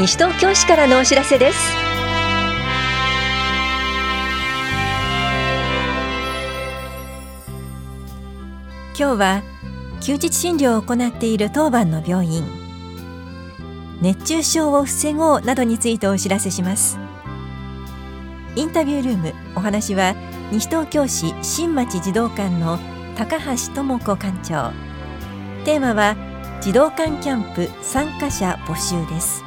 西東京市からのお知らせです。今日は休日診療を行っている当番の病院。熱中症を防ごうなどについてお知らせします。インタビュールームお話は西東京市新町児童館の高橋智子館長。テーマは児童館キャンプ参加者募集です。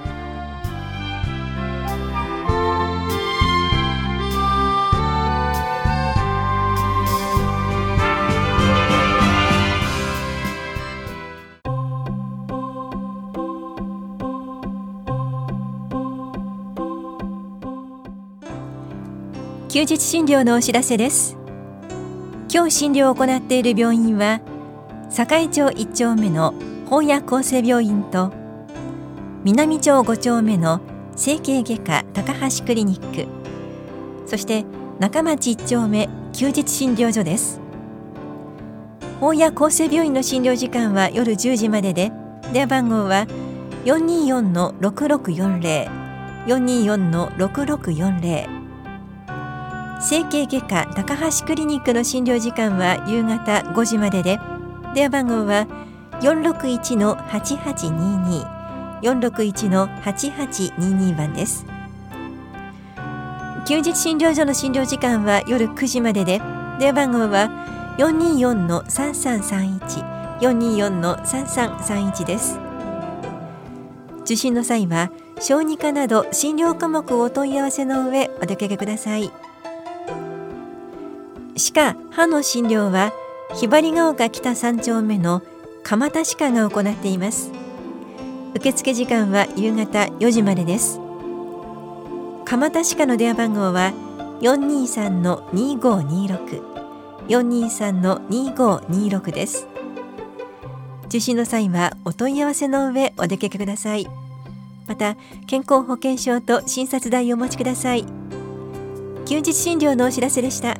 休日診療のお知らせです。今日診療を行っている病院は堺町1丁目の本屋厚生病院と南町5丁目の整形外科高橋クリニックそして中町1丁目休日診療所です。本屋厚生病院の診療時間は夜10時までで電話番号は424-6640 424-6640整形外科高橋クリニックの診療時間は夕方5時までで電話番号は461-8822 461-8822番です休日診療所の診療時間は夜9時までで電話番号は424-3331 424-3331です受診の際は小児科など診療科目をお問い合わせの上お出かけください。歯科歯の診療はひばりが丘北三丁目の蒲田歯科が行っています。受付時間は夕方4時までです。蒲田歯科の電話番号は423-2526 423-2526です。受診の際はお問い合わせの上お出かけください。また健康保険証と診察代をお持ちください。休日診療のお知らせでした。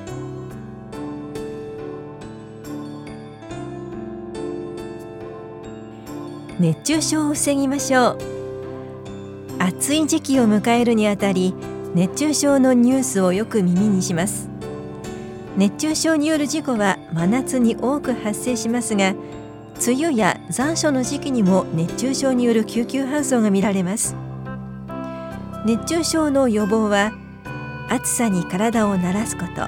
熱中症を防ぎましょう。暑い時期を迎えるにあたり熱中症のニュースをよく耳にします。熱中症による事故は真夏に多く発生しますが梅雨や残暑の時期にも熱中症による救急搬送が見られます。熱中症の予防は暑さに体を慣らすこと。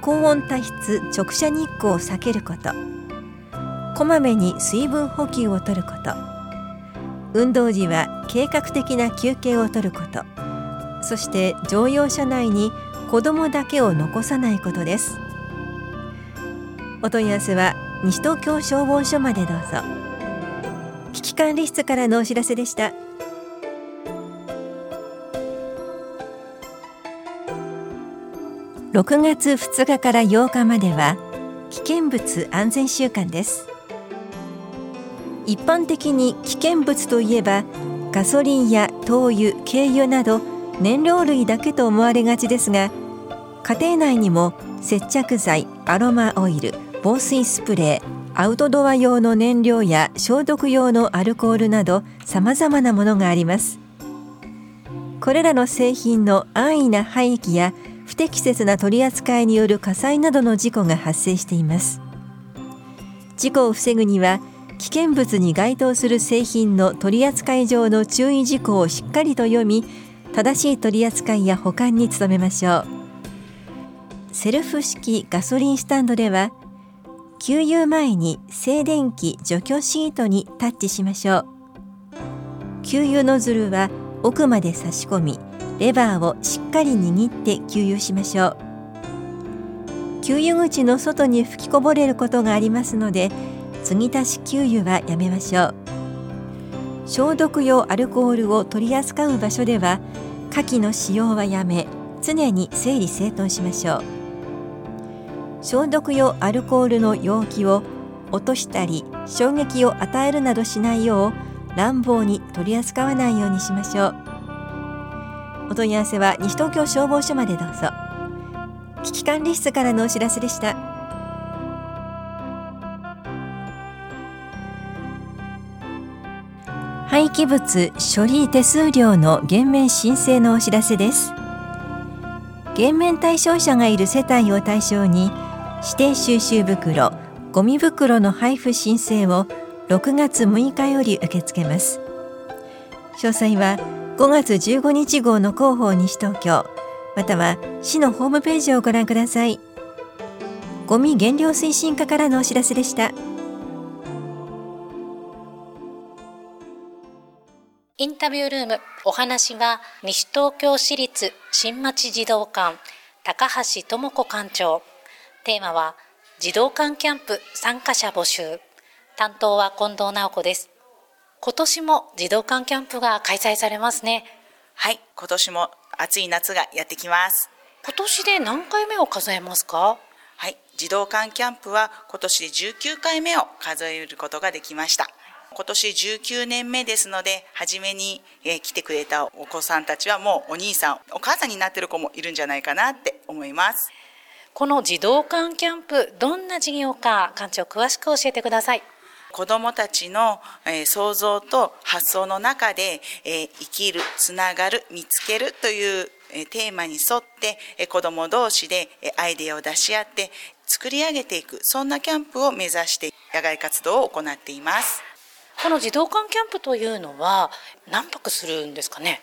高温多湿直射日光を避けること。こまめに水分補給をとること。運動時は計画的な休憩をとること。そして乗用車内に子どもだけを残さないことです。お問い合わせは西東京消防署までどうぞ。危機管理室からのお知らせでした。6月2日から8日までは危険物安全週間です。一般的に危険物といえばガソリンや灯油軽油など燃料類だけと思われがちですが家庭内にも接着剤アロマオイル防水スプレーアウトドア用の燃料や消毒用のアルコールなどさまざまなものがあります。これらの製品の安易な廃棄や不適切な取り扱いによる火災などの事故が発生しています。事故を防ぐには危険物に該当する製品の取扱い上の注意事項をしっかりと読み正しい取り扱いや保管に努めましょう。セルフ式ガソリンスタンドでは給油前に静電気除去シートにタッチしましょう。給油ノズルは奥まで差し込みレバーをしっかり握って給油しましょう。給油口の外に吹きこぼれることがありますので継ぎ足し給油はやめましょう。消毒用アルコールを取り扱う場所では火器の使用はやめ常に整理整頓しましょう。消毒用アルコールの容器を落としたり衝撃を与えるなどしないよう乱暴に取り扱わないようにしましょう。お問い合わせは西東京消防署までどうぞ。危機管理室からのお知らせでした。廃棄物処理手数料の減免申請のお知らせです。減免対象者がいる世帯を対象に指定収集袋ゴミ袋の配布申請を6月6日より受け付けます。詳細は5月15日号の広報西東京または市のホームページをご覧ください。ゴミ減量推進課からのお知らせでした。インタビュールームお話は西東京市立新町児童館高橋智子館長。テーマは児童館キャンプ参加者募集。担当は近藤直子です。今年も児童館キャンプが開催されますね。はい今年も暑い夏がやってきます。今年で何回目を数えますか？はい児童館キャンプは今年で19回目を数えることができました今年19年目ですので初めに、え来てくれたお子さんたちはもうお兄さんお母さんになってる子もいるんじゃないかなって思います。この児童館キャンプどんな事業か館長詳しく教えてください。子どもたちの、えー、想像と発想の中で、えー、生きるつながる見つけるというテーマに沿って子ども同士でアイデアを出し合って作り上げていくそんなキャンプを目指して野外活動を行っていますこの児童館キャンプというのは何泊するんですかね？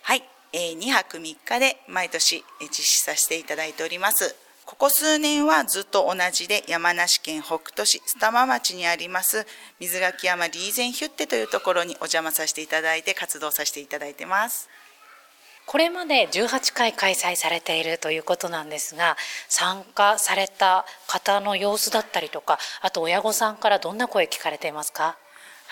はい、えー、2泊3日で毎年実施させていただいております。ここ数年はずっと同じで山梨県北杜市須玉町にあります水垣山リーゼンヒュッテというところにお邪魔させていただいて活動させていただいてます。これまで18回開催されているということなんですが参加された方の様子だったりとかあと親御さんからどんな声聞かれていますか？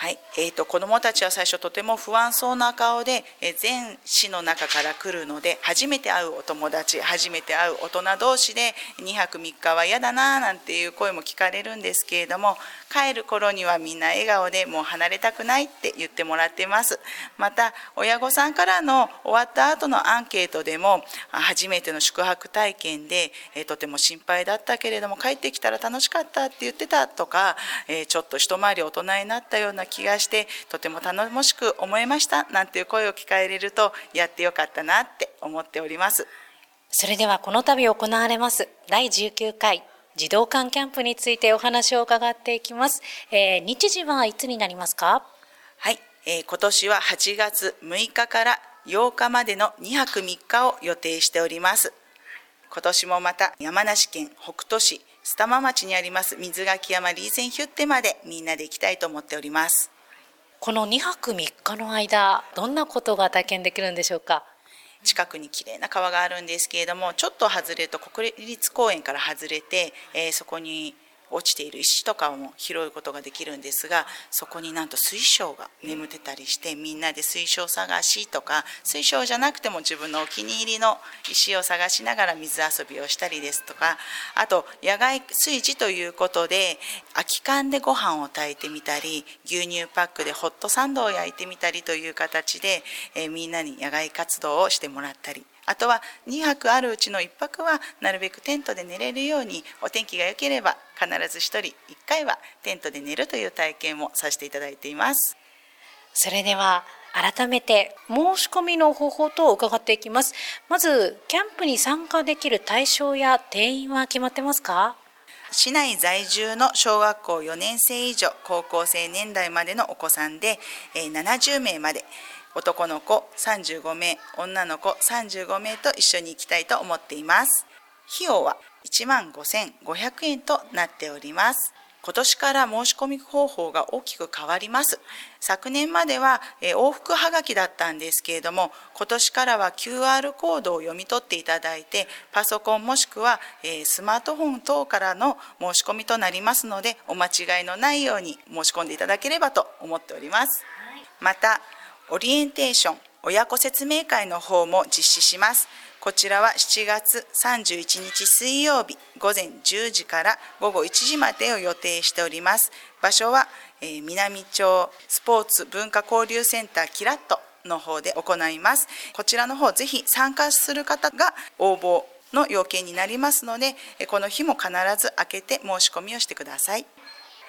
はい、えーと、子どもたちは最初とても不安そうな顔で、えー、全市の中から来るので初めて会うお友達初めて会う大人同士で2泊3日は嫌だななんていう声も聞かれるんですけれども帰る頃にはみんな笑顔でもう離れたくないって言ってもらってます。また親御さんからの終わった後のアンケートでも初めての宿泊体験で、えー、とても心配だったけれども帰ってきたら楽しかったって言ってたとか、えー、ちょっと一回り大人になったような気がしてとても頼もしく思いましたなんていう声を聞かれるとやってよかったなって思っております。それではこの度行われます。第19回児童館キャンプについてお話を伺っていきます、えー、日時はいつになりますか？はい、えー、今年は8月6日から8日までの2泊3日を予定しております。今年もまた山梨県北杜市須玉町にあります水垣山リーゼンヒュッテまでみんなで行きたいと思っております。この2泊3日の間どんなことが体験できるんでしょうか？近くに綺麗な川があるんですけれどもちょっと外れると国立公園から外れて、えー、そこに落ちている石とかも拾うことができるんですがそこになんと水晶が眠ってたりしてみんなで水晶探しとか水晶じゃなくても自分のお気に入りの石を探しながら水遊びをしたりですとかあと野外炊事ということで空き缶でご飯を炊いてみたり牛乳パックでホットサンドを焼いてみたりという形で、えー、みんなに野外活動をしてもらったりあとは2泊あるうちの1泊はなるべくテントで寝れるようにお天気が良ければ必ず1人1回はテントで寝るという体験もさせていただいています。それでは改めて申し込みの方法と伺っていきます。まずキャンプに参加できる対象や定員は決まってますか？市内在住の小学校4年生以上高校生年代までのお子さんで70名まで男の子35名女の子35名と一緒に行きたいと思っています。費用は1万5500円となっております。今年から申し込み方法が大きく変わります。昨年までは往復はがきだったんですけれども今年からは QR コードを読み取っていただいてパソコンもしくはスマートフォン等からの申し込みとなりますのでお間違いのないように申し込んでいただければと思っております。またオリエンテーション親子説明会の方も実施します。こちらは7月31日水曜日午前10時から午後1時までを予定しております。場所は、えー、南町スポーツ文化交流センターキラットの方で行います。こちらの方ぜひ参加する方が応募の要件になりますので、この日も必ず開けて申し込みをしてください。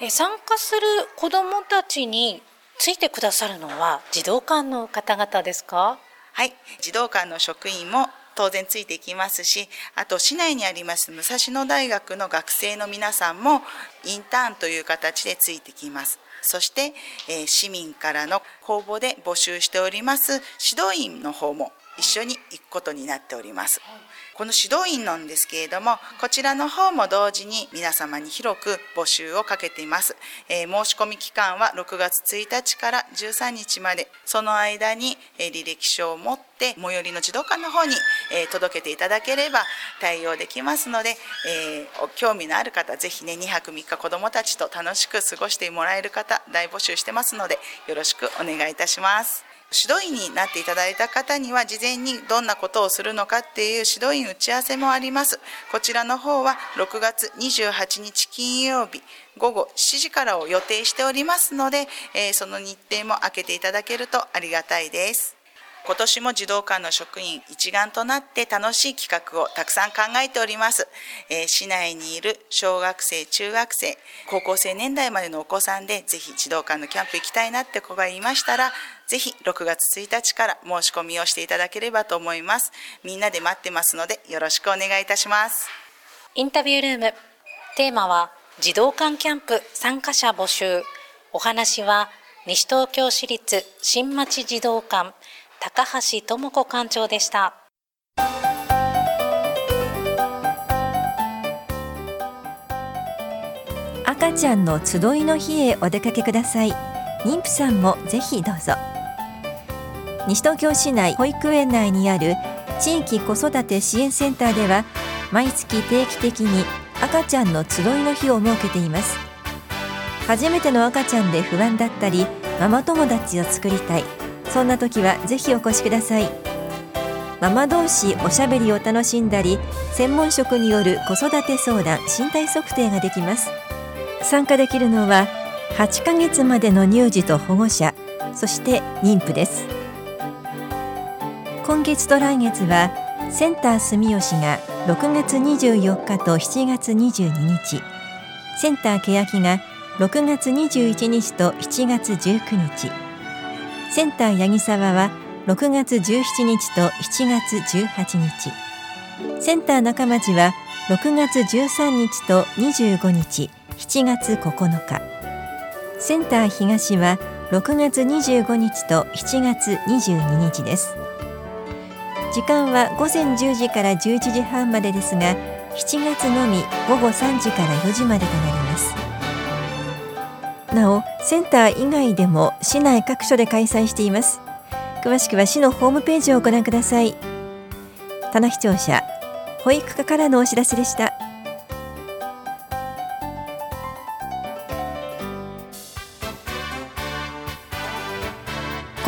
参加する子どもたちについてくださるのは児童館の方々ですか？はい。児童館の職員も当然ついていきますしあと市内にあります武蔵野大学の学生の皆さんもインターンという形でついてきます。そして、えー、市民からの公募で募集しております指導員の方も一緒に行くことになっております。この指導員なんですけれども、こちらの方も同時に皆様に広く募集をかけています。えー、申し込み期間は6月1日から13日まで、その間に、え、履歴書を持って最寄りの児童館の方に、え、届けていただければ対応できますので、え興味のある方、ぜひね、2泊3日子どもたちと楽しく過ごしてもらえる方、大募集してますので、よろしくお願いいたします。指導員になっていただいた方には事前にどんなことをするのかっていう指導員打ち合わせもあります。こちらの方は6月28日金曜日午後7時からを予定しておりますので、えその日程も開けていただけるとありがたいです。今年も児童館の職員一丸となって楽しい企画をたくさん考えております。えー、市内にいる小学生、中学生、高校生年代までのお子さんでぜひ児童館のキャンプ行きたいなって子がいましたら、ぜひ6月1日から申し込みをしていただければと思います。みんなで待ってますのでよろしくお願いいたします。インタビュールーム、テーマは児童館キャンプ参加者募集。お話は西東京市立新町児童館高橋智子館長でした赤ちゃんの集いの日へお出かけください妊婦さんもぜひどうぞ西東京市内保育園内にある地域子育て支援センターでは毎月定期的に赤ちゃんの集いの日を設けています。初めての赤ちゃんで不安だったりママ友達を作りたい。そんな時はぜひお越しください。ママ同士おしゃべりを楽しんだり専門職による子育て相談身体測定ができます。参加できるのは8ヶ月までの乳児と保護者そして妊婦です。今月と来月はセンター住吉が6月24日と7月22日センター欅が6月21日と7月19日センター八木沢は6月17日と7月18日センター中町は6月13日と25日7月9日センター東は6月25日と7月22日です。時間は午前10時から11時半までですが7月のみ午後3時から4時までとなります。なおセンター以外でも市内各所で開催しています。詳しくは市のホームページをご覧ください。棚視聴者保育課からのお知らせでした。